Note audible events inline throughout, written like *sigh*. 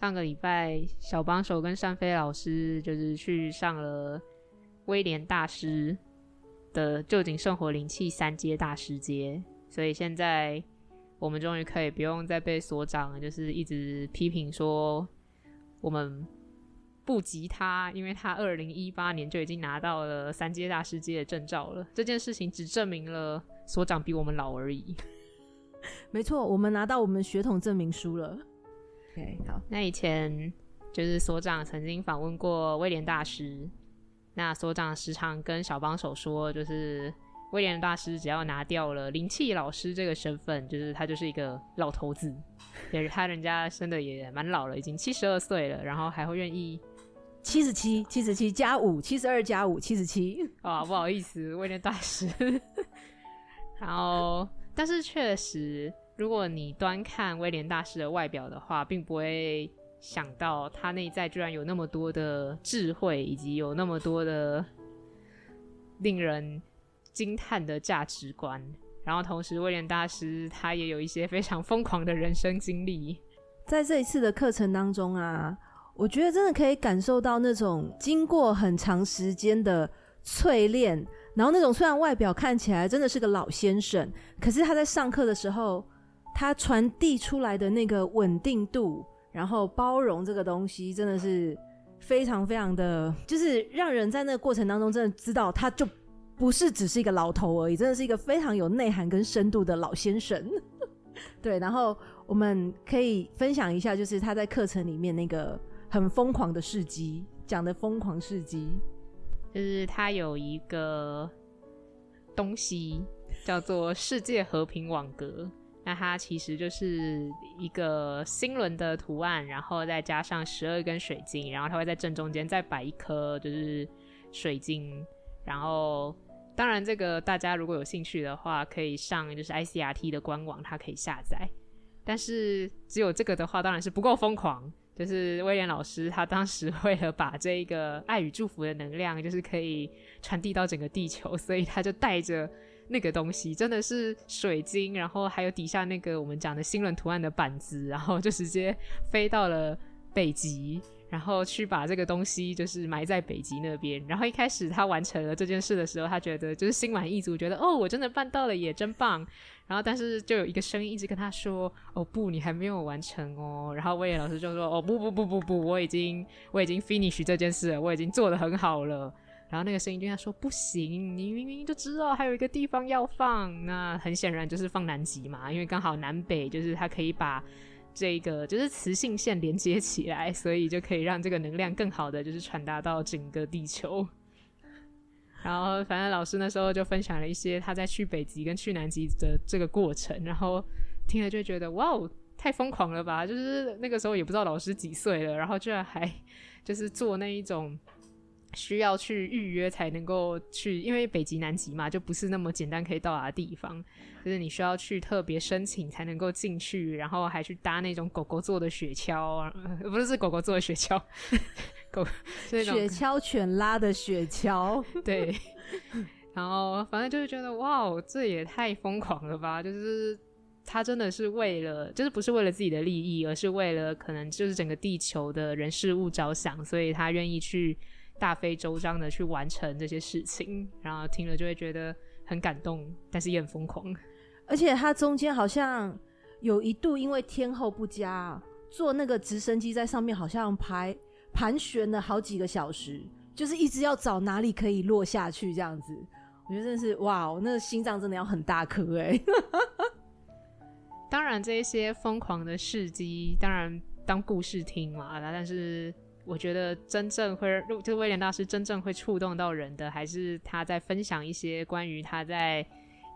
上个礼拜，小帮手跟单飞老师就是去上了威廉大师的旧井圣火灵气三阶大师阶，所以现在我们终于可以不用再被所长就是一直批评说我们不及他，因为他二零一八年就已经拿到了三阶大师阶的证照了。这件事情只证明了所长比我们老而已。*laughs* 没错，我们拿到我们血统证明书了。OK，好。那以前就是所长曾经访问过威廉大师，那所长时常跟小帮手说，就是威廉大师只要拿掉了灵气老师这个身份，就是他就是一个老头子，*laughs* 也是他人家生的也蛮老了，已经七十二岁了，然后还会愿意七十七、七十七加五、七十二加五、七十七。啊，*laughs* 不好意思，威廉大师。*laughs* 然后，但是确实。如果你端看威廉大师的外表的话，并不会想到他内在居然有那么多的智慧，以及有那么多的令人惊叹的价值观。然后，同时威廉大师他也有一些非常疯狂的人生经历。在这一次的课程当中啊，我觉得真的可以感受到那种经过很长时间的淬炼，然后那种虽然外表看起来真的是个老先生，可是他在上课的时候。他传递出来的那个稳定度，然后包容这个东西，真的是非常非常的，就是让人在那个过程当中真的知道，他就不是只是一个老头而已，真的是一个非常有内涵跟深度的老先生。*laughs* 对，然后我们可以分享一下，就是他在课程里面那个很疯狂的事迹，讲的疯狂事迹，就是他有一个东西叫做世界和平网格。那它其实就是一个星轮的图案，然后再加上十二根水晶，然后它会在正中间再摆一颗就是水晶。然后，当然这个大家如果有兴趣的话，可以上就是 ICRT 的官网，它可以下载。但是只有这个的话，当然是不够疯狂。就是威廉老师他当时 *laughs* 为了把这一个爱与祝福的能量，就是可以传递到整个地球，所以他就带着。那个东西真的是水晶，然后还有底下那个我们讲的星轮图案的板子，然后就直接飞到了北极，然后去把这个东西就是埋在北极那边。然后一开始他完成了这件事的时候，他觉得就是心满意足，觉得哦，我真的办到了，也真棒。然后但是就有一个声音一直跟他说：“哦不，你还没有完成哦。”然后威廉老师就说：“哦不不不不不，我已经我已经 finish 这件事了，我已经做得很好了。”然后那个声音就跟他说：“不行，你明明就知道还有一个地方要放，那很显然就是放南极嘛，因为刚好南北就是它可以把这个就是磁性线连接起来，所以就可以让这个能量更好的就是传达到整个地球。”然后反正老师那时候就分享了一些他在去北极跟去南极的这个过程，然后听了就觉得哇哦，太疯狂了吧！就是那个时候也不知道老师几岁了，然后居然还就是做那一种。需要去预约才能够去，因为北极、南极嘛，就不是那么简单可以到达的地方。就是你需要去特别申请才能够进去，然后还去搭那种狗狗做的雪橇，不是是狗狗做的雪橇，*laughs* 狗雪橇犬拉的雪橇，对。*laughs* 然后反正就是觉得哇，这也太疯狂了吧！就是他真的是为了，就是不是为了自己的利益，而是为了可能就是整个地球的人事物着想，所以他愿意去。大费周章的去完成这些事情，然后听了就会觉得很感动，但是也很疯狂。而且他中间好像有一度因为天候不佳，坐那个直升机在上面好像排盘旋了好几个小时，就是一直要找哪里可以落下去这样子。我觉得真的是哇，那个心脏真的要很大颗哎。*laughs* 当然，这一些疯狂的事迹，当然当故事听嘛，但是。我觉得真正会，就威廉大师真正会触动到人的，还是他在分享一些关于他在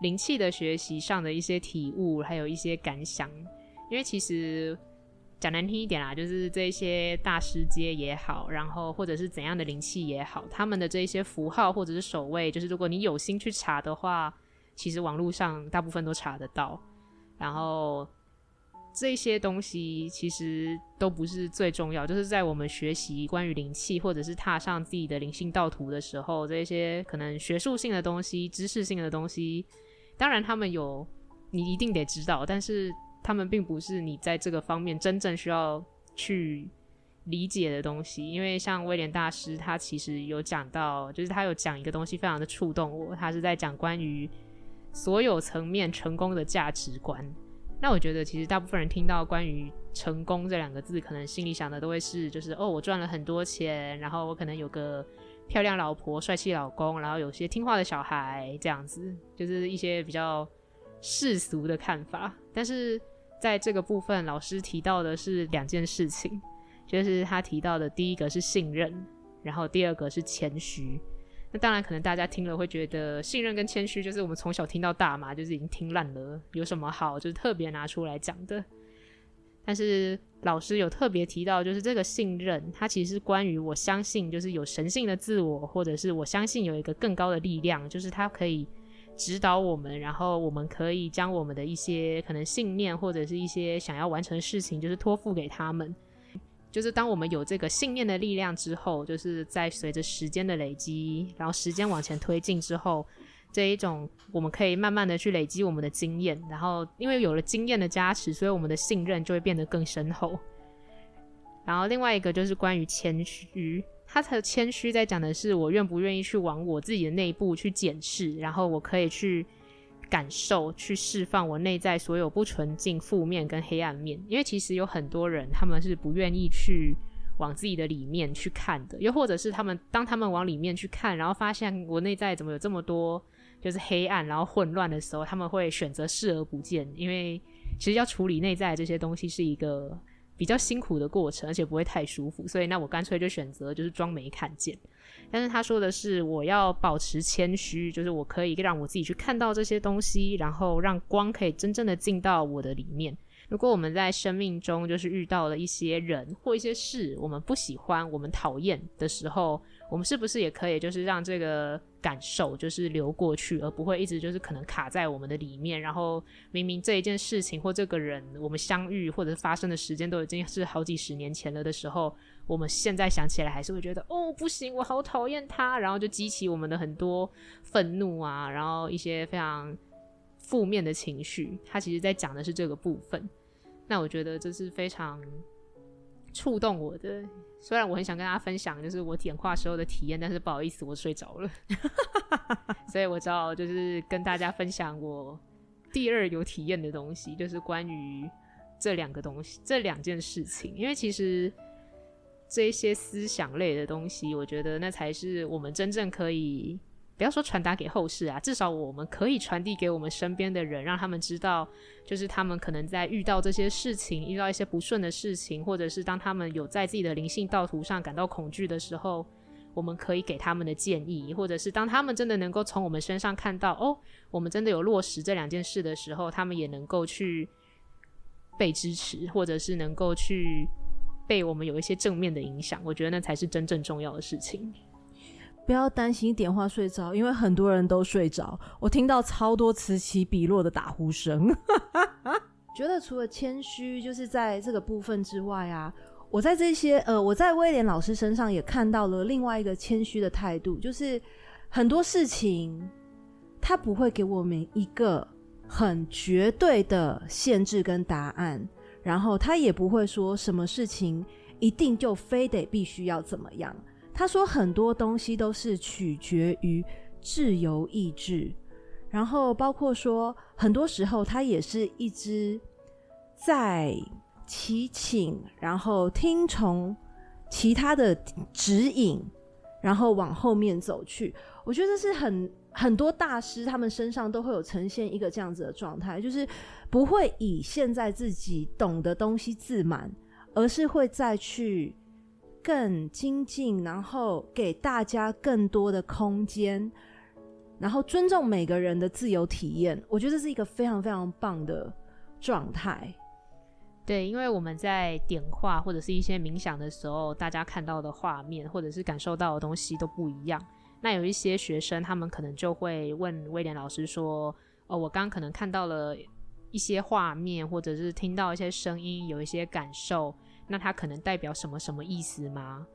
灵气的学习上的一些体悟，还有一些感想。因为其实讲难听一点啦，就是这些大师阶也好，然后或者是怎样的灵气也好，他们的这一些符号或者是守卫，就是如果你有心去查的话，其实网络上大部分都查得到。然后这些东西其实都不是最重要，就是在我们学习关于灵气或者是踏上自己的灵性道途的时候，这些可能学术性的东西、知识性的东西，当然他们有，你一定得知道，但是他们并不是你在这个方面真正需要去理解的东西。因为像威廉大师，他其实有讲到，就是他有讲一个东西，非常的触动我，他是在讲关于。所有层面成功的价值观，那我觉得其实大部分人听到关于成功这两个字，可能心里想的都会是，就是哦，我赚了很多钱，然后我可能有个漂亮老婆、帅气老公，然后有些听话的小孩，这样子，就是一些比较世俗的看法。但是在这个部分，老师提到的是两件事情，就是他提到的第一个是信任，然后第二个是谦虚。那当然，可能大家听了会觉得信任跟谦虚就是我们从小听到大嘛，就是已经听烂了，有什么好就是特别拿出来讲的。但是老师有特别提到，就是这个信任，它其实关于我相信，就是有神性的自我，或者是我相信有一个更高的力量，就是它可以指导我们，然后我们可以将我们的一些可能信念或者是一些想要完成的事情，就是托付给他们。就是当我们有这个信念的力量之后，就是在随着时间的累积，然后时间往前推进之后，这一种我们可以慢慢的去累积我们的经验，然后因为有了经验的加持，所以我们的信任就会变得更深厚。然后另外一个就是关于谦虚，他的谦虚在讲的是我愿不愿意去往我自己的内部去检视，然后我可以去。感受去释放我内在所有不纯净、负面跟黑暗面，因为其实有很多人他们是不愿意去往自己的里面去看的，又或者是他们当他们往里面去看，然后发现我内在怎么有这么多就是黑暗，然后混乱的时候，他们会选择视而不见，因为其实要处理内在这些东西是一个比较辛苦的过程，而且不会太舒服，所以那我干脆就选择就是装没看见。但是他说的是，我要保持谦虚，就是我可以让我自己去看到这些东西，然后让光可以真正的进到我的里面。如果我们在生命中就是遇到了一些人或一些事，我们不喜欢、我们讨厌的时候，我们是不是也可以就是让这个感受就是流过去，而不会一直就是可能卡在我们的里面？然后明明这一件事情或这个人，我们相遇或者发生的时间都已经是好几十年前了的时候。我们现在想起来还是会觉得哦，不行，我好讨厌他，然后就激起我们的很多愤怒啊，然后一些非常负面的情绪。他其实在讲的是这个部分。那我觉得这是非常触动我的。*laughs* 虽然我很想跟大家分享就是我点化时候的体验，但是不好意思，我睡着了，*laughs* 所以我只好就是跟大家分享我第二有体验的东西，就是关于这两个东西，这两件事情，因为其实。这些思想类的东西，我觉得那才是我们真正可以，不要说传达给后世啊，至少我们可以传递给我们身边的人，让他们知道，就是他们可能在遇到这些事情，遇到一些不顺的事情，或者是当他们有在自己的灵性道途上感到恐惧的时候，我们可以给他们的建议，或者是当他们真的能够从我们身上看到，哦，我们真的有落实这两件事的时候，他们也能够去被支持，或者是能够去。被我们有一些正面的影响，我觉得那才是真正重要的事情。不要担心点化睡着，因为很多人都睡着。我听到超多此起彼落的打呼声。*laughs* 觉得除了谦虚，就是在这个部分之外啊，我在这些呃，我在威廉老师身上也看到了另外一个谦虚的态度，就是很多事情他不会给我们一个很绝对的限制跟答案。然后他也不会说什么事情一定就非得必须要怎么样。他说很多东西都是取决于自由意志，然后包括说很多时候他也是一直在祈请，然后听从其他的指引，然后往后面走去。我觉得是很。很多大师他们身上都会有呈现一个这样子的状态，就是不会以现在自己懂的东西自满，而是会再去更精进，然后给大家更多的空间，然后尊重每个人的自由体验。我觉得这是一个非常非常棒的状态。对，因为我们在点化或者是一些冥想的时候，大家看到的画面或者是感受到的东西都不一样。那有一些学生，他们可能就会问威廉老师说：“哦，我刚刚可能看到了一些画面，或者是听到一些声音，有一些感受，那他可能代表什么什么意思吗？”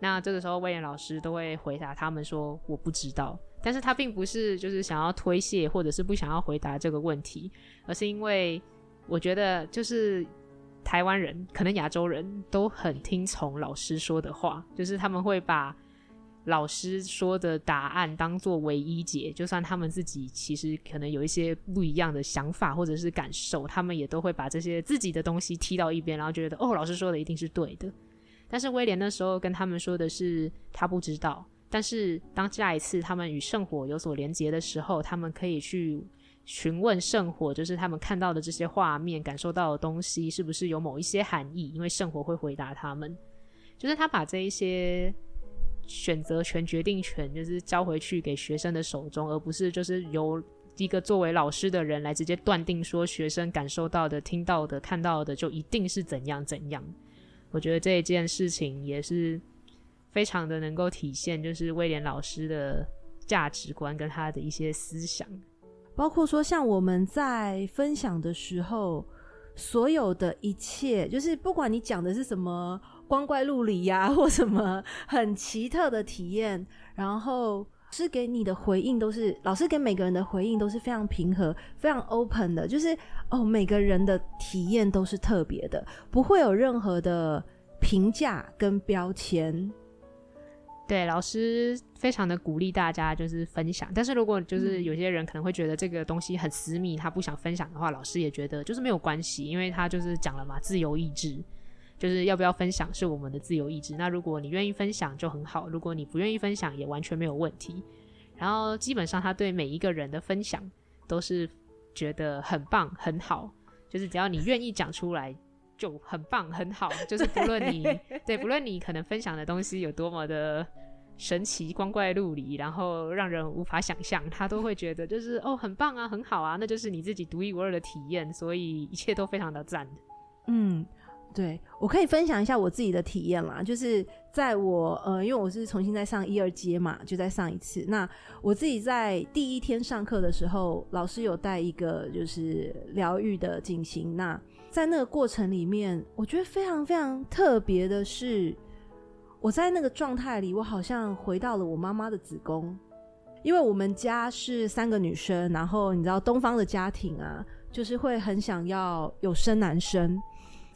那这个时候，威廉老师都会回答他们说：“我不知道。”但是他并不是就是想要推卸，或者是不想要回答这个问题，而是因为我觉得就是。台湾人可能亚洲人都很听从老师说的话，就是他们会把老师说的答案当作唯一解，就算他们自己其实可能有一些不一样的想法或者是感受，他们也都会把这些自己的东西踢到一边，然后觉得哦，老师说的一定是对的。但是威廉那时候跟他们说的是他不知道，但是当下一次他们与圣火有所连结的时候，他们可以去。询问圣火，就是他们看到的这些画面、感受到的东西，是不是有某一些含义？因为圣火会回答他们，就是他把这一些选择权、决定权，就是交回去给学生的手中，而不是就是由一个作为老师的人来直接断定说学生感受到的、听到的、看到的就一定是怎样怎样。我觉得这一件事情也是非常的能够体现，就是威廉老师的价值观跟他的一些思想。包括说，像我们在分享的时候，所有的一切，就是不管你讲的是什么光怪陆离呀，或什么很奇特的体验，然后是给你的回应都是老师给每个人的回应都是非常平和、非常 open 的，就是哦，每个人的体验都是特别的，不会有任何的评价跟标签。对，老师非常的鼓励大家就是分享，但是如果就是有些人可能会觉得这个东西很私密，他不想分享的话，老师也觉得就是没有关系，因为他就是讲了嘛，自由意志，就是要不要分享是我们的自由意志。那如果你愿意分享就很好，如果你不愿意分享也完全没有问题。然后基本上他对每一个人的分享都是觉得很棒很好，就是只要你愿意讲出来。就很棒，很好，就是不论你对，对，不论你可能分享的东西有多么的神奇、光怪陆离，然后让人无法想象，他都会觉得就是哦，很棒啊，很好啊，那就是你自己独一无二的体验，所以一切都非常的赞。嗯，对，我可以分享一下我自己的体验啦，就是在我呃，因为我是重新在上一二阶嘛，就再上一次。那我自己在第一天上课的时候，老师有带一个就是疗愈的进行那。在那个过程里面，我觉得非常非常特别的是，我在那个状态里，我好像回到了我妈妈的子宫，因为我们家是三个女生，然后你知道东方的家庭啊，就是会很想要有生男生。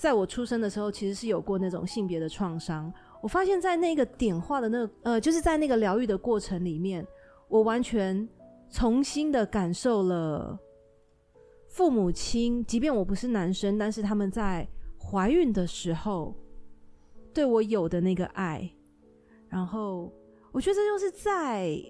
在我出生的时候，其实是有过那种性别的创伤。我发现，在那个点化的那个呃，就是在那个疗愈的过程里面，我完全重新的感受了。父母亲，即便我不是男生，但是他们在怀孕的时候对我有的那个爱，然后我觉得这就是在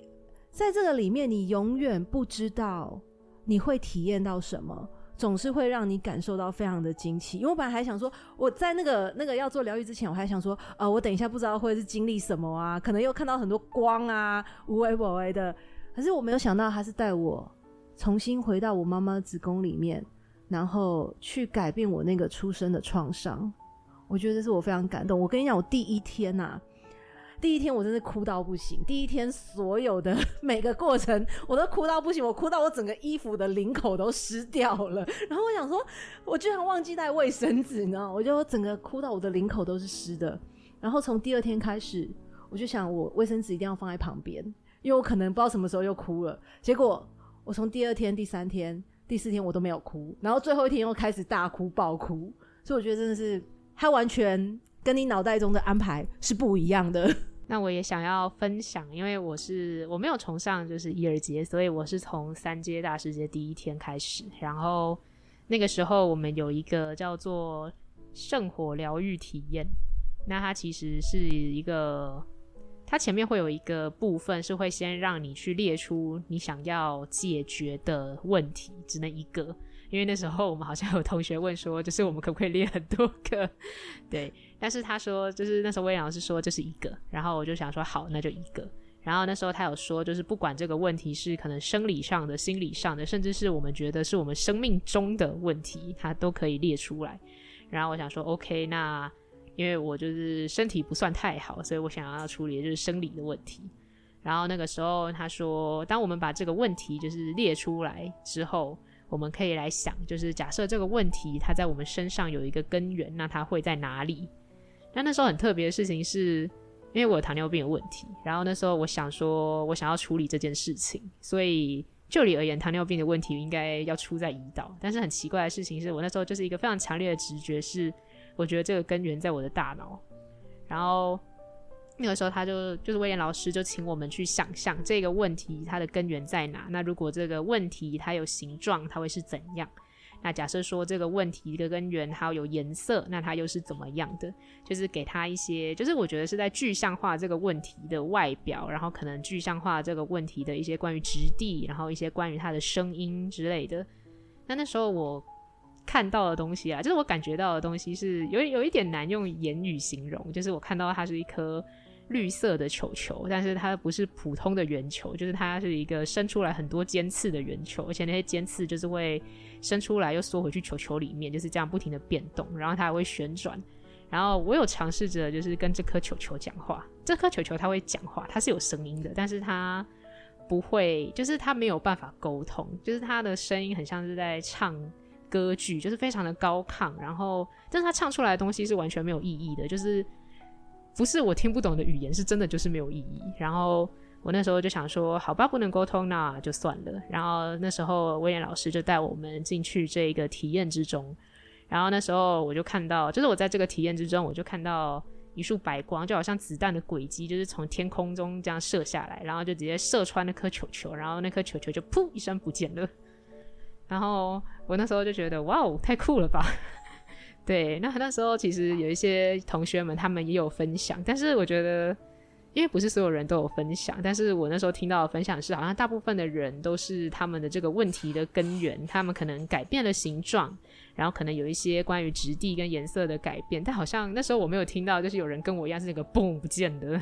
在这个里面，你永远不知道你会体验到什么，总是会让你感受到非常的惊奇。因为我本来还想说，我在那个那个要做疗愈之前，我还想说，呃，我等一下不知道会是经历什么啊，可能又看到很多光啊，无为不为的，可是我没有想到他是带我。重新回到我妈妈子宫里面，然后去改变我那个出生的创伤，我觉得这是我非常感动。我跟你讲，我第一天呐、第一天我真是哭到不行。第一天所有的 *laughs* 每个过程，我都哭到不行，我哭到我整个衣服的领口都湿掉了。*laughs* 然后我想说，我居然忘记带卫生纸，你知道吗？我就整个哭到我的领口都是湿的。然后从第二天开始，我就想我卫生纸一定要放在旁边，因为我可能不知道什么时候又哭了。结果。我从第二天、第三天、第四天我都没有哭，然后最后一天又开始大哭、爆哭，所以我觉得真的是他完全跟你脑袋中的安排是不一样的。那我也想要分享，因为我是我没有崇尚就是一二阶，所以我是从三阶大师阶第一天开始，然后那个时候我们有一个叫做圣火疗愈体验，那它其实是一个。它前面会有一个部分是会先让你去列出你想要解决的问题，只能一个。因为那时候我们好像有同学问说，就是我们可不可以列很多个？*laughs* 对，但是他说就是那时候威廉老师说这是一个，然后我就想说好，那就一个。然后那时候他有说，就是不管这个问题是可能生理上的、心理上的，甚至是我们觉得是我们生命中的问题，他都可以列出来。然后我想说，OK，那因为我就是身体不算太好，所以我想要处理的就是生理的问题。然后那个时候他说，当我们把这个问题就是列出来之后，我们可以来想，就是假设这个问题它在我们身上有一个根源，那它会在哪里？那那时候很特别的事情是，因为我有糖尿病的问题，然后那时候我想说，我想要处理这件事情，所以就理而言，糖尿病的问题应该要出在胰岛。但是很奇怪的事情是，我那时候就是一个非常强烈的直觉是，我觉得这个根源在我的大脑。然后那个时候他就就是威廉老师就请我们去想象这个问题它的根源在哪。那如果这个问题它有形状，它会是怎样？那假设说这个问题的根源还有颜色，那它又是怎么样的？就是给他一些，就是我觉得是在具象化这个问题的外表，然后可能具象化这个问题的一些关于质地，然后一些关于它的声音之类的。那那时候我看到的东西啊，就是我感觉到的东西是有有一点难用言语形容，就是我看到它是一颗。绿色的球球，但是它不是普通的圆球，就是它是一个伸出来很多尖刺的圆球，而且那些尖刺就是会伸出来又缩回去球球里面，就是这样不停的变动，然后它还会旋转。然后我有尝试着就是跟这颗球球讲话，这颗球球它会讲话，它是有声音的，但是它不会，就是它没有办法沟通，就是它的声音很像是在唱歌剧，就是非常的高亢，然后但是它唱出来的东西是完全没有意义的，就是。不是我听不懂的语言，是真的就是没有意义。然后我那时候就想说，好吧，不能沟通，那就算了。然后那时候威廉老师就带我们进去这个体验之中。然后那时候我就看到，就是我在这个体验之中，我就看到一束白光，就好像子弹的轨迹，就是从天空中这样射下来，然后就直接射穿那颗球球，然后那颗球球就噗一声不见了。然后我那时候就觉得，哇哦，太酷了吧！对，那那时候其实有一些同学们，他们也有分享，但是我觉得，因为不是所有人都有分享，但是我那时候听到的分享是，好像大部分的人都是他们的这个问题的根源，他们可能改变了形状，然后可能有一些关于质地跟颜色的改变，但好像那时候我没有听到，就是有人跟我一样是那个嘣不见的，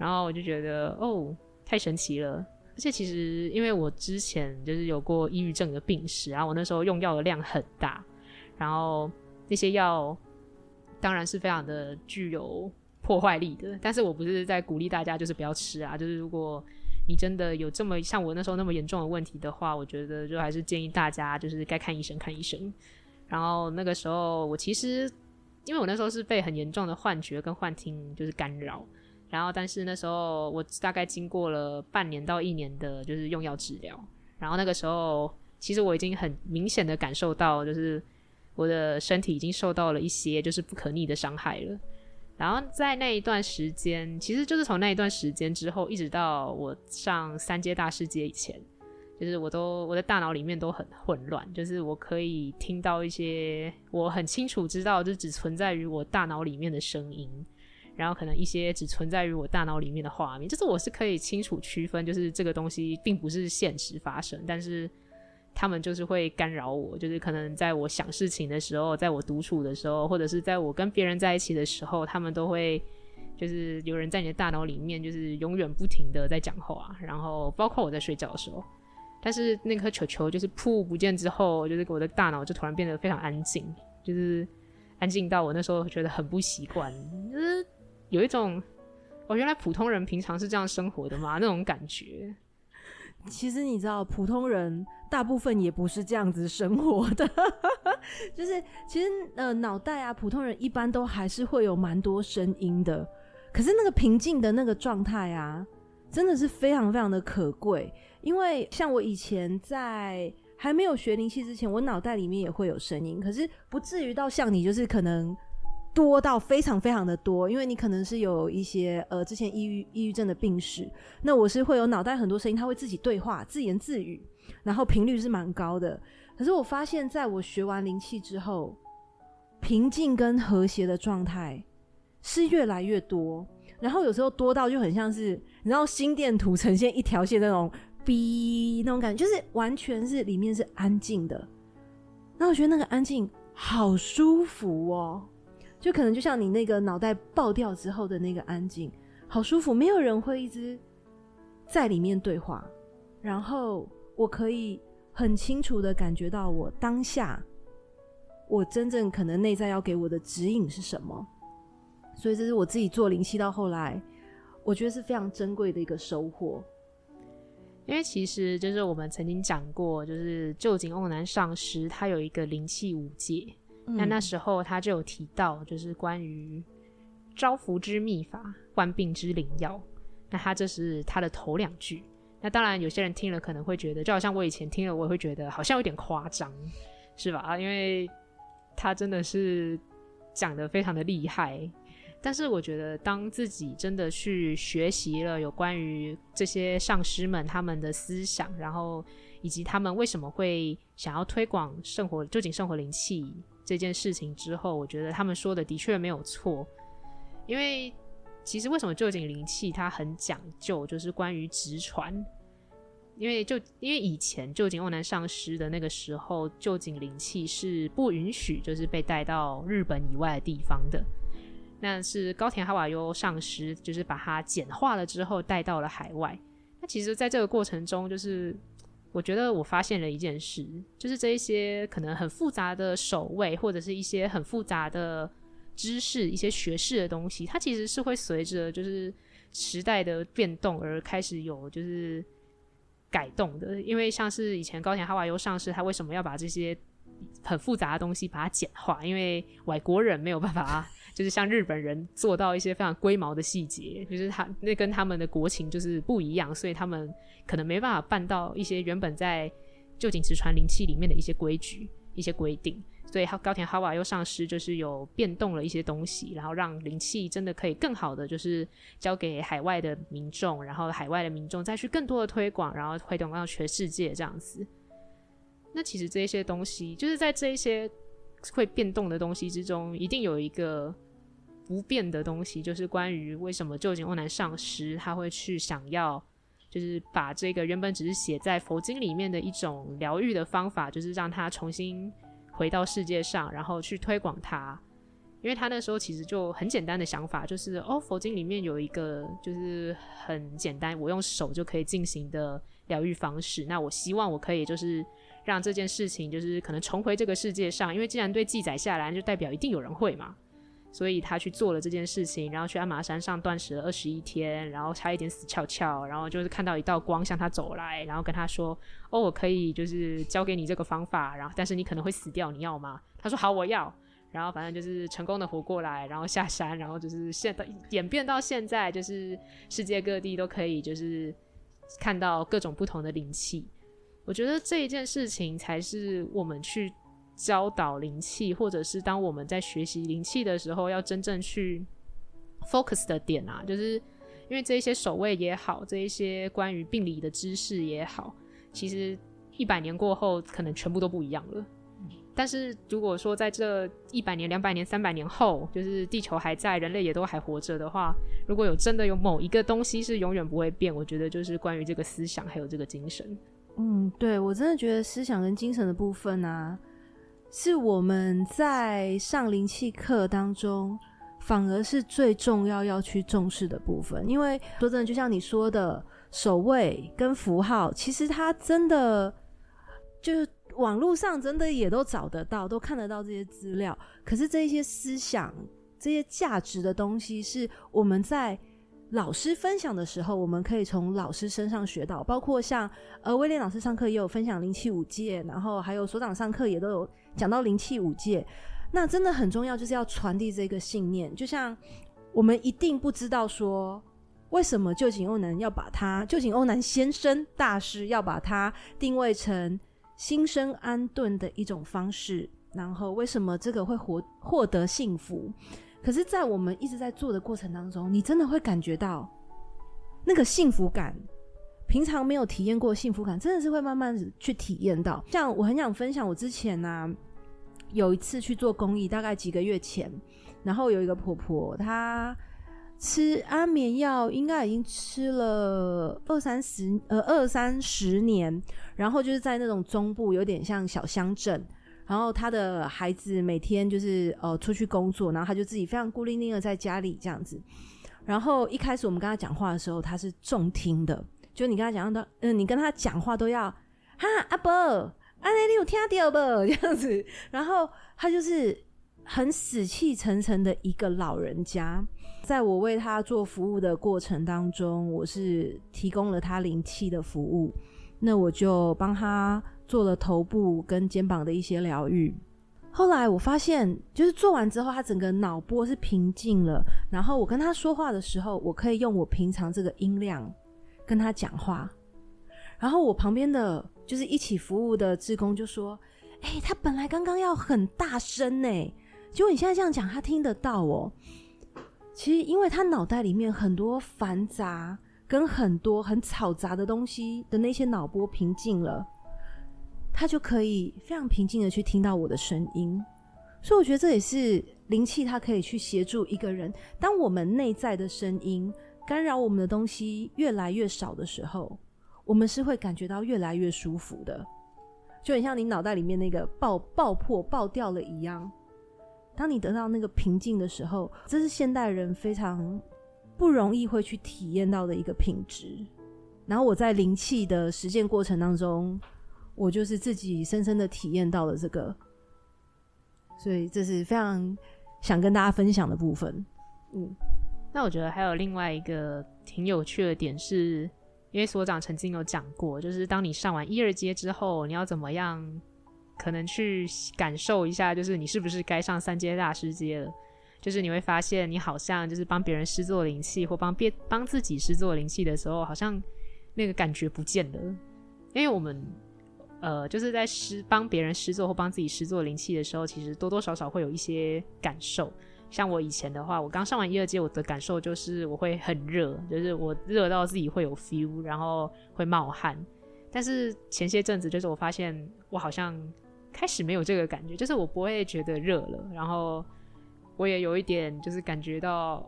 然后我就觉得哦，太神奇了，而且其实因为我之前就是有过抑郁症的病史，然后我那时候用药的量很大。然后那些药当然是非常的具有破坏力的，但是我不是在鼓励大家就是不要吃啊，就是如果你真的有这么像我那时候那么严重的问题的话，我觉得就还是建议大家就是该看医生看医生。然后那个时候我其实因为我那时候是被很严重的幻觉跟幻听就是干扰，然后但是那时候我大概经过了半年到一年的就是用药治疗，然后那个时候其实我已经很明显的感受到就是。我的身体已经受到了一些就是不可逆的伤害了，然后在那一段时间，其实就是从那一段时间之后，一直到我上三阶大世界以前，就是我都我的大脑里面都很混乱，就是我可以听到一些我很清楚知道就只存在于我大脑里面的声音，然后可能一些只存在于我大脑里面的画面，就是我是可以清楚区分，就是这个东西并不是现实发生，但是。他们就是会干扰我，就是可能在我想事情的时候，在我独处的时候，或者是在我跟别人在一起的时候，他们都会就是有人在你的大脑里面，就是永远不停的在讲话，然后包括我在睡觉的时候，但是那颗球球就是噗不见之后，就是我的大脑就突然变得非常安静，就是安静到我那时候觉得很不习惯，就是有一种我、哦、原来普通人平常是这样生活的嘛？那种感觉。其实你知道，普通人大部分也不是这样子生活的，*laughs* 就是其实呃脑袋啊，普通人一般都还是会有蛮多声音的。可是那个平静的那个状态啊，真的是非常非常的可贵。因为像我以前在还没有学灵气之前，我脑袋里面也会有声音，可是不至于到像你，就是可能。多到非常非常的多，因为你可能是有一些呃之前抑郁抑郁症的病史，那我是会有脑袋很多声音，它会自己对话，自言自语，然后频率是蛮高的。可是我发现，在我学完灵气之后，平静跟和谐的状态是越来越多，然后有时候多到就很像是你知道心电图呈现一条线那种哔那种感觉，就是完全是里面是安静的。那我觉得那个安静好舒服哦。就可能就像你那个脑袋爆掉之后的那个安静，好舒服，没有人会一直在里面对话，然后我可以很清楚的感觉到我当下我真正可能内在要给我的指引是什么。所以这是我自己做灵气到后来，我觉得是非常珍贵的一个收获。因为其实就是我们曾经讲过，就是旧井瓮南上师他有一个灵气五戒，那、那时候他就有提到，就是关于招福之秘法、万病之灵药。那他这是他的头两句。那当然有些人听了可能会觉得，就好像我以前听了，我也会觉得好像有点夸张，是吧？因为他真的是讲得非常的厉害。但是我觉得，当自己真的去学习了有关于这些上师们他们的思想，然后以及他们为什么会想要推广圣火究竟圣火灵气这件事情之后，我觉得他们说的的确没有错。因为其实为什么旧井灵气它很讲究，就是关于直传。因为就因为以前旧井欧南上师的那个时候，旧井灵气是不允许就是被带到日本以外的地方的。那是高田哈瓦优上师，就是把它简化了之后带到了海外。那其实，在这个过程中，就是我觉得我发现了一件事，就是这一些可能很复杂的守卫，或者是一些很复杂的知识、一些学识的东西，它其实是会随着就是时代的变动而开始有就是改动的。因为像是以前高田哈瓦优上市，他为什么要把这些很复杂的东西把它简化？因为外国人没有办法。就是像日本人做到一些非常龟毛的细节，就是他那跟他们的国情就是不一样，所以他们可能没办法办到一些原本在旧井直传灵气里面的一些规矩、一些规定。所以高田哈瓦又上师就是有变动了一些东西，然后让灵气真的可以更好的就是交给海外的民众，然后海外的民众再去更多的推广，然后推动到全世界这样子。那其实这些东西就是在这一些会变动的东西之中，一定有一个。不变的东西，就是关于为什么旧井欧南上师他会去想要，就是把这个原本只是写在佛经里面的一种疗愈的方法，就是让他重新回到世界上，然后去推广它。因为他那时候其实就很简单的想法，就是哦，佛经里面有一个就是很简单，我用手就可以进行的疗愈方式。那我希望我可以就是让这件事情就是可能重回这个世界上，因为既然对记载下来，就代表一定有人会嘛。所以他去做了这件事情，然后去鞍马山上断食了二十一天，然后差一点死翘翘，然后就是看到一道光向他走来，然后跟他说：“哦，我可以就是教给你这个方法，然后但是你可能会死掉，你要吗？”他说：“好，我要。”然后反正就是成功的活过来，然后下山，然后就是现在演变到现在，就是世界各地都可以就是看到各种不同的灵气。我觉得这一件事情才是我们去。教导灵气，或者是当我们在学习灵气的时候，要真正去 focus 的点啊，就是因为这一些守卫也好，这一些关于病理的知识也好，其实一百年过后，可能全部都不一样了。但是如果说在这一百年、两百年、三百年后，就是地球还在，人类也都还活着的话，如果有真的有某一个东西是永远不会变，我觉得就是关于这个思想还有这个精神。嗯，对，我真的觉得思想跟精神的部分啊。是我们在上灵气课当中，反而是最重要要去重视的部分。因为说真的，就像你说的，手位跟符号，其实它真的就是网络上真的也都找得到，都看得到这些资料。可是这些思想、这些价值的东西，是我们在。老师分享的时候，我们可以从老师身上学到，包括像呃威廉老师上课也有分享灵气五戒，然后还有所长上课也都有讲到灵气五戒。那真的很重要，就是要传递这个信念。就像我们一定不知道说，为什么臼井瓮男要把他臼井瓮男先生大师要把它定位成心生安顿的一种方式，然后为什么这个会获获得幸福？可是，在我们一直在做的过程当中，你真的会感觉到那个幸福感。平常没有体验过幸福感，真的是会慢慢去体验到。像我很想分享，我之前呢、啊、有一次去做公益，大概几个月前，然后有一个婆婆，她吃安眠药，应该已经吃了二三十呃二三十年，然后就是在那种中部，有点像小乡镇。然后她的孩子每天就是呃出去工作，然后她就自己非常孤零零的在家里这样子。然后一开始我们跟她讲话的时候，她是重听的，就你跟她讲到，嗯、你跟她讲话都要哈阿伯安内你有听到不？*laughs* 这样子，然后他就是很死气沉沉的一个老人家。在我为他做服务的过程当中，我是提供了他灵气的服务，那我就帮他做了头部跟肩膀的一些疗愈。后来我发现，就是做完之后，他整个脑波是平静了。然后我跟他说话的时候，我可以用我平常这个音量跟他讲话。然后我旁边的就是一起服务的志工就说：“哎、他本来刚刚要很大声呢，结果你现在这样讲，他听得到哦。其实，因为他脑袋里面很多繁杂跟很多很嘈杂的东西的那些脑波平静了。”他就可以非常平静的去听到我的声音，所以我觉得这也是灵气，它可以去协助一个人。当我们内在的声音干扰我们的东西越来越少的时候，我们是会感觉到越来越舒服的，就很像你脑袋里面那个爆爆破爆掉了一样。当你得到那个平静的时候，这是现代人非常不容易会去体验到的一个品质。然后我在灵气的实践过程当中。我就是自己深深的体验到了这个，所以这是非常想跟大家分享的部分。嗯，那我觉得还有另外一个挺有趣的点是，因为所长曾经有讲过，就是当你上完一二阶之后，你要怎么样可能去感受一下，就是你是不是该上三阶大师阶了？就是你会发现，你好像就是帮别人施作灵气，或帮别帮自己施作灵气的时候，好像那个感觉不见了，因为我们。呃，就是在施帮别人施作或帮自己施作灵气的时候，其实多多少少会有一些感受。像我以前的话，我刚上完一二阶，我的感受就是我会很热，就是我热到自己会有 feel，然后会冒汗。但是前些阵子，就是我发现我好像开始没有这个感觉，就是我不会觉得热了，然后我也有一点就是感觉到，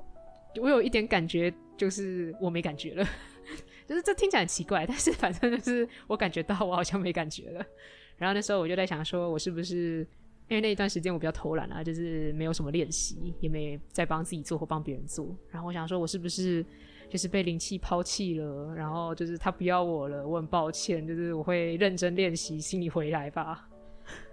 我有一点感觉就是我没感觉了。*laughs* 就是这听起来很奇怪，但是反正就是我感觉到我好像没感觉了。*laughs* 然后那时候我就在想，说我是不是因为那一段时间我比较偷懒啊，就是没有什么练习，也没在帮自己做或帮别人做。然后我想说，我是不是就是被灵气抛弃了？然后就是他不要我了，我很抱歉。就是我会认真练习，请你回来吧。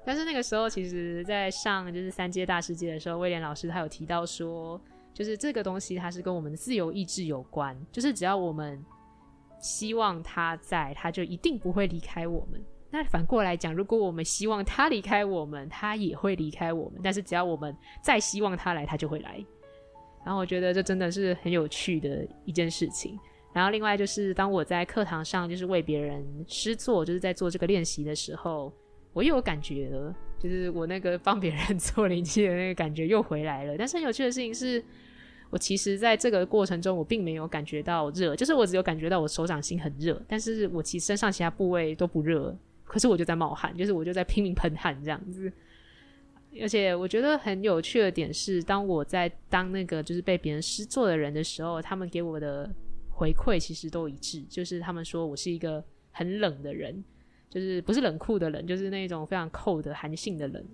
但是那个时候，其实在上就是三阶大师阶的时候，威廉老师他有提到说，就是这个东西它是跟我们的自由意志有关，就是只要我们。希望他在，他就一定不会离开我们。那反过来讲，如果我们希望他离开我们，他也会离开我们。但是只要我们再希望他来，他就会来。然后我觉得这真的是很有趣的一件事情。然后另外就是，当我在课堂上就是为别人施作，就是在做这个练习的时候，我又有感觉了，就是我那个帮别人 *laughs* 做灵气的那个感觉又回来了。但是很有趣的事情是。我其实在这个过程中，我并没有感觉到热，就是我只有感觉到我手掌心很热，但是我其实身上其他部位都不热，可是我就在冒汗，就是我就在拼命喷汗这样子。而且我觉得很有趣的点是，当我在当那个就是被别人施作的人的时候，他们给我的回馈其实都一致，就是他们说我是一个很冷的人，就是不是冷酷的人，就是那种非常 cold 的寒性的人，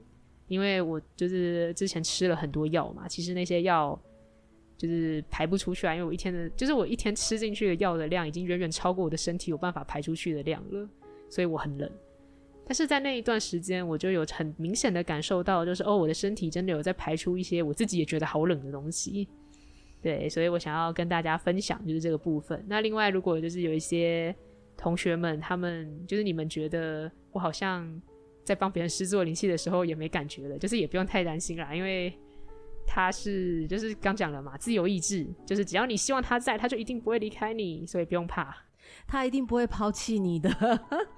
因为我就是之前吃了很多药嘛，其实那些药。就是排不出去啊，因为我一天的，就是我一天吃进去的药的量已经远远超过我的身体有办法排出去的量了，所以我很冷。但是在那一段时间，我就有很明显的感受到，就是哦，我的身体真的有在排出一些我自己也觉得好冷的东西。对，所以我想要跟大家分享就是这个部分。那另外，如果就是有一些同学们，他们就是你们觉得我好像在帮别人施作灵气的时候也没感觉了，就是也不用太担心啦，因为。他是就是刚讲了嘛，自由意志，就是只要你希望他在，他就一定不会离开你，所以不用怕，他一定不会抛弃你的。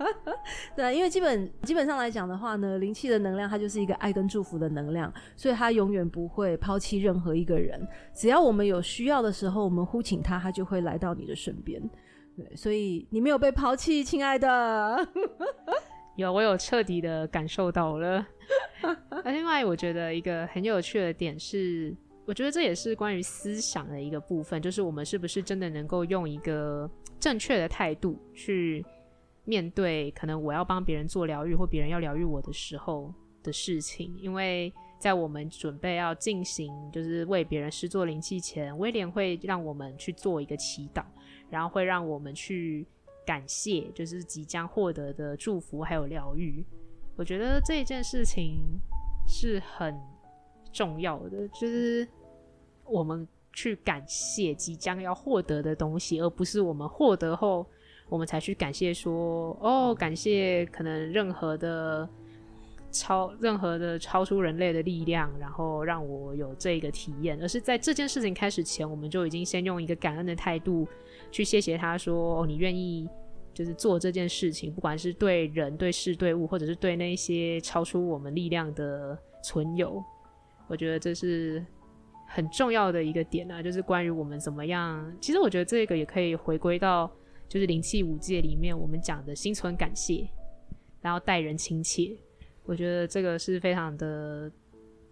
*laughs* 对，因为基本基本上来讲的话呢，灵气的能量它就是一个爱跟祝福的能量，所以他永远不会抛弃任何一个人。只要我们有需要的时候，我们呼请他，他就会来到你的身边。对，所以你没有被抛弃，亲爱的。*laughs* 有，我有彻底的感受到了。那另外，我觉得一个很有趣的点是，我觉得这也是关于思想的一个部分，就是我们是不是真的能够用一个正确的态度去面对，可能我要帮别人做疗愈，或别人要疗愈我的时候的事情。因为在我们准备要进行，就是为别人施作灵气前，威廉会让我们去做一个祈祷，然后会让我们去感谢，就是即将获得的祝福还有疗愈。我觉得这一件事情是很重要的，就是我们去感谢即将要获得的东西，而不是我们获得后我们才去感谢说哦，感谢可能任何的超任何的超出人类的力量，然后让我有这个体验，而是在这件事情开始前，我们就已经先用一个感恩的态度去谢谢他说哦，你愿意。就是做这件事情，不管是对人、对事、对物，或者是对那些超出我们力量的存有，我觉得这是很重要的一个点啊。就是关于我们怎么样，其实我觉得这个也可以回归到就是灵气五界里面我们讲的心存感谢，然后待人亲切。我觉得这个是非常的，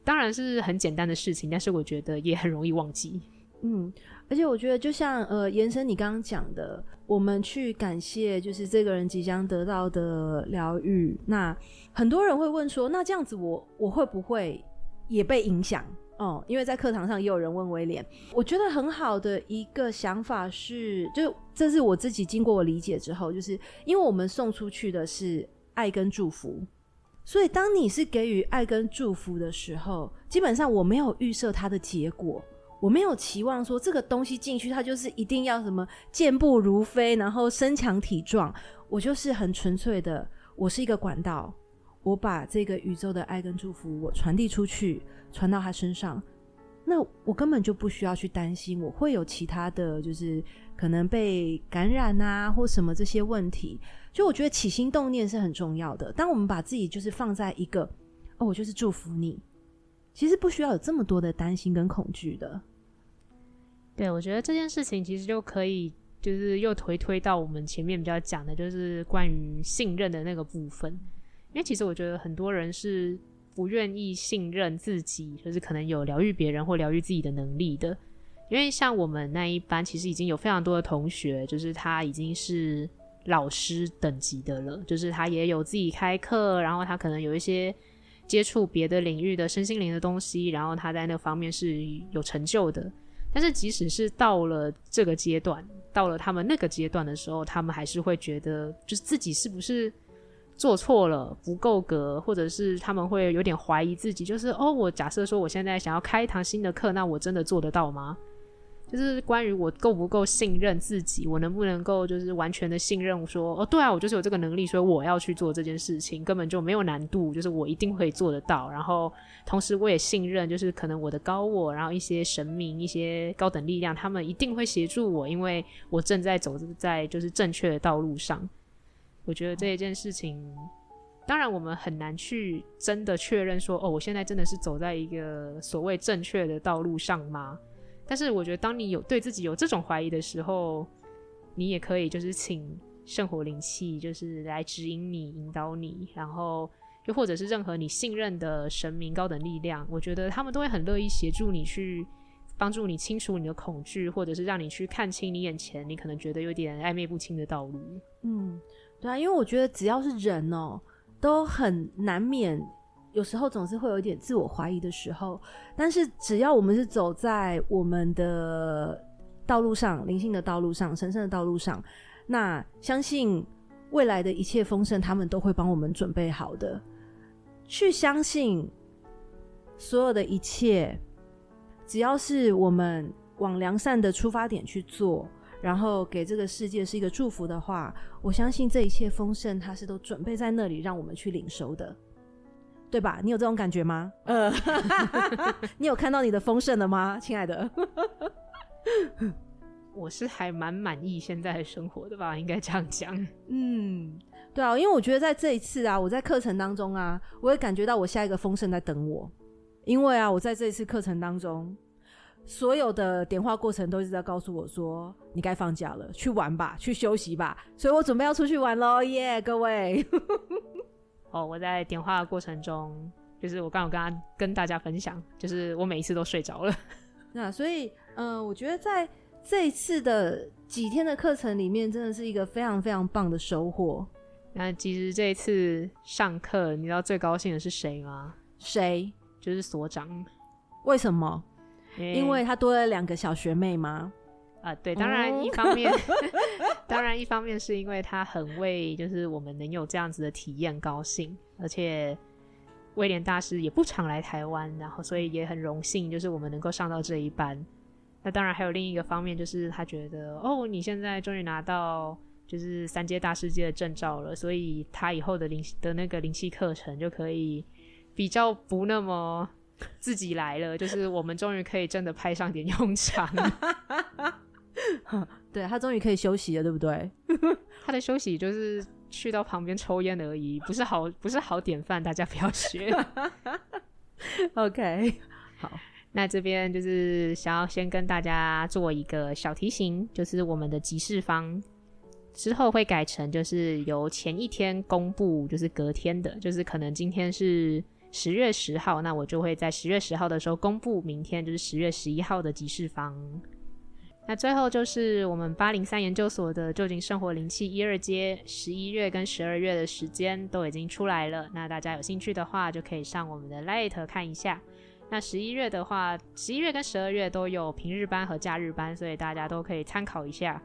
当然是很简单的事情，但是我觉得也很容易忘记。嗯，而且我觉得就像呃，延伸你刚刚讲的。我们去感谢，就是这个人即将得到的疗愈。那很多人会问说，那这样子我我会不会也被影响？哦，因为在课堂上也有人问威廉，我觉得很好的一个想法是，就这是我自己经过我理解之后，就是因为我们送出去的是爱跟祝福，所以当你是给予爱跟祝福的时候，基本上我没有预设它的结果。我没有期望说这个东西进去，它就是一定要什么健步如飞，然后身强体壮。我就是很纯粹的，我是一个管道，我把这个宇宙的爱跟祝福我传递出去，传到他身上。那我根本就不需要去担心我会有其他的就是可能被感染啊或什么这些问题。就我觉得起心动念是很重要的。当我们把自己就是放在一个哦，我就是祝福你，其实不需要有这么多的担心跟恐惧的。对，我觉得这件事情其实就可以，就是又回推到我们前面比较讲的，就是关于信任的那个部分。因为其实我觉得很多人是不愿意信任自己，就是可能有疗愈别人或疗愈自己的能力的。因为像我们那一班，其实已经有非常多的同学，就是他已经是老师等级的了，就是他也有自己开课，然后他可能有一些接触别的领域的身心灵的东西，然后他在那方面是有成就的。但是，即使是到了这个阶段，到了他们那个阶段的时候，他们还是会觉得，就是自己是不是做错了，不够格，或者是他们会有点怀疑自己，就是哦，我假设说我现在想要开一堂新的课，那我真的做得到吗？就是关于我够不够信任自己，我能不能够就是完全的信任说，哦，对啊，我就是有这个能力，所以我要去做这件事情，根本就没有难度，就是我一定会做得到。然后同时我也信任，就是可能我的高我，然后一些神明、一些高等力量，他们一定会协助我，因为我正在走在就是正确的道路上。我觉得这一件事情，当然我们很难去真的确认说，哦，我现在真的是走在一个所谓正确的道路上吗？但是我觉得，当你有对自己有这种怀疑的时候，你也可以就是请圣火灵气，就是来指引你、引导你，然后又或者是任何你信任的神明、高等力量，我觉得他们都会很乐意协助你去帮助你清除你的恐惧，或者是让你去看清你眼前你可能觉得有点暧昧不清的道路。嗯，对啊，因为我觉得只要是人哦，都很难免。有时候总是会有一点自我怀疑的时候，但是只要我们是走在我们的道路上，灵性的道路上，神圣的道路上，那相信未来的一切丰盛，他们都会帮我们准备好的。去相信所有的一切，只要是我们往良善的出发点去做，然后给这个世界是一个祝福的话，我相信这一切丰盛，它是都准备在那里让我们去领受的。对吧？你有这种感觉吗？呃，*laughs* 你有看到你的丰盛了吗，亲爱的？*laughs* 我是还蛮满意现在的生活的吧，应该这样讲。嗯，对啊，因为我觉得在这一次啊，我在课程当中啊，我也感觉到我下一个丰盛在等我。因为啊，我在这一次课程当中，所有的点化过程都一直在告诉我说，你该放假了，去玩吧，去休息吧。所以我准备要出去玩喽，耶，各位。*laughs* 哦，我在点化的过程中，就是我刚刚有跟他跟大家分享，就是我每一次都睡着了。*laughs* 那所以，嗯、呃，我觉得在这一次的几天的课程里面，真的是一个非常非常棒的收获。那其实这一次上课，你知道最高兴的是谁吗？谁？就是所长。为什么？因为他多了两个小学妹吗？啊，对，当然一方面，*laughs* *laughs* 当然一方面是因为他很为就是我们能有这样子的体验高兴，而且威廉大师也不常来台湾，然后所以也很荣幸，就是我们能够上到这一班。那当然还有另一个方面，就是他觉得哦，你现在终于拿到就是三阶大师阶的证照了，所以他以后的灵的那个灵气课程就可以比较不那么自己来了，就是我们终于可以真的派上点用场。*laughs* 对，他终于可以休息了，对不对？*laughs* 他的休息就是去到旁边抽烟而已，不是好不是好典范，大家不要学。*laughs* OK，好。那这边就是想要先跟大家做一个小提醒，就是我们的集市方之后会改成，就是由前一天公布，就是隔天的，就是可能今天是十月十号，那我就会在十月十号的时候公布明天就是十月十一号的集市方。那最后就是我们八零三研究所的就近生活灵气一二阶，十一月跟十二月的时间都已经出来了，那大家有兴趣的话就可以上我们的 Light 看一下。那十一月的话，十一月跟十二月都有平日班和假日班，所以大家都可以参考一下。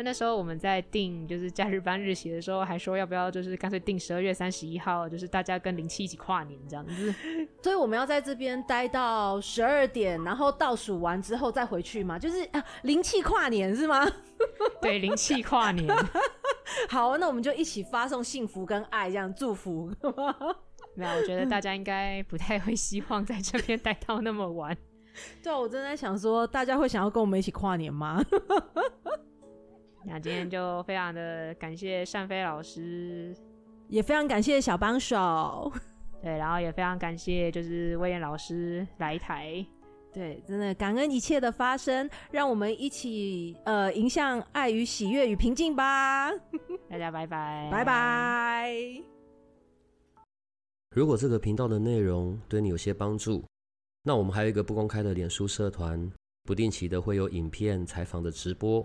那那时候我们在定就是假日班日期的时候，还说要不要就是干脆定十二月三十一号，就是大家跟灵气一起跨年这样子。*laughs* 所以我们要在这边待到十二点，然后倒数完之后再回去嘛？就是啊，灵气跨年是吗？*laughs* 对，灵气跨年。*laughs* 好，那我们就一起发送幸福跟爱，这样祝福。没有，我觉得大家应该不太会希望在这边待到那么晚。对，我正在想说，大家会想要跟我们一起跨年吗？那今天就非常的感谢单飞老师，也非常感谢小帮手。对，然后也非常感谢就是威廉老师来台。*laughs* 对，真的感恩一切的发生，让我们一起呃迎向爱与喜悦与平静吧。*laughs* 大家拜拜，拜拜。如果这个频道的内容对你有些帮助，那我们还有一个不公开的脸书社团，不定期的会有影片、采访的直播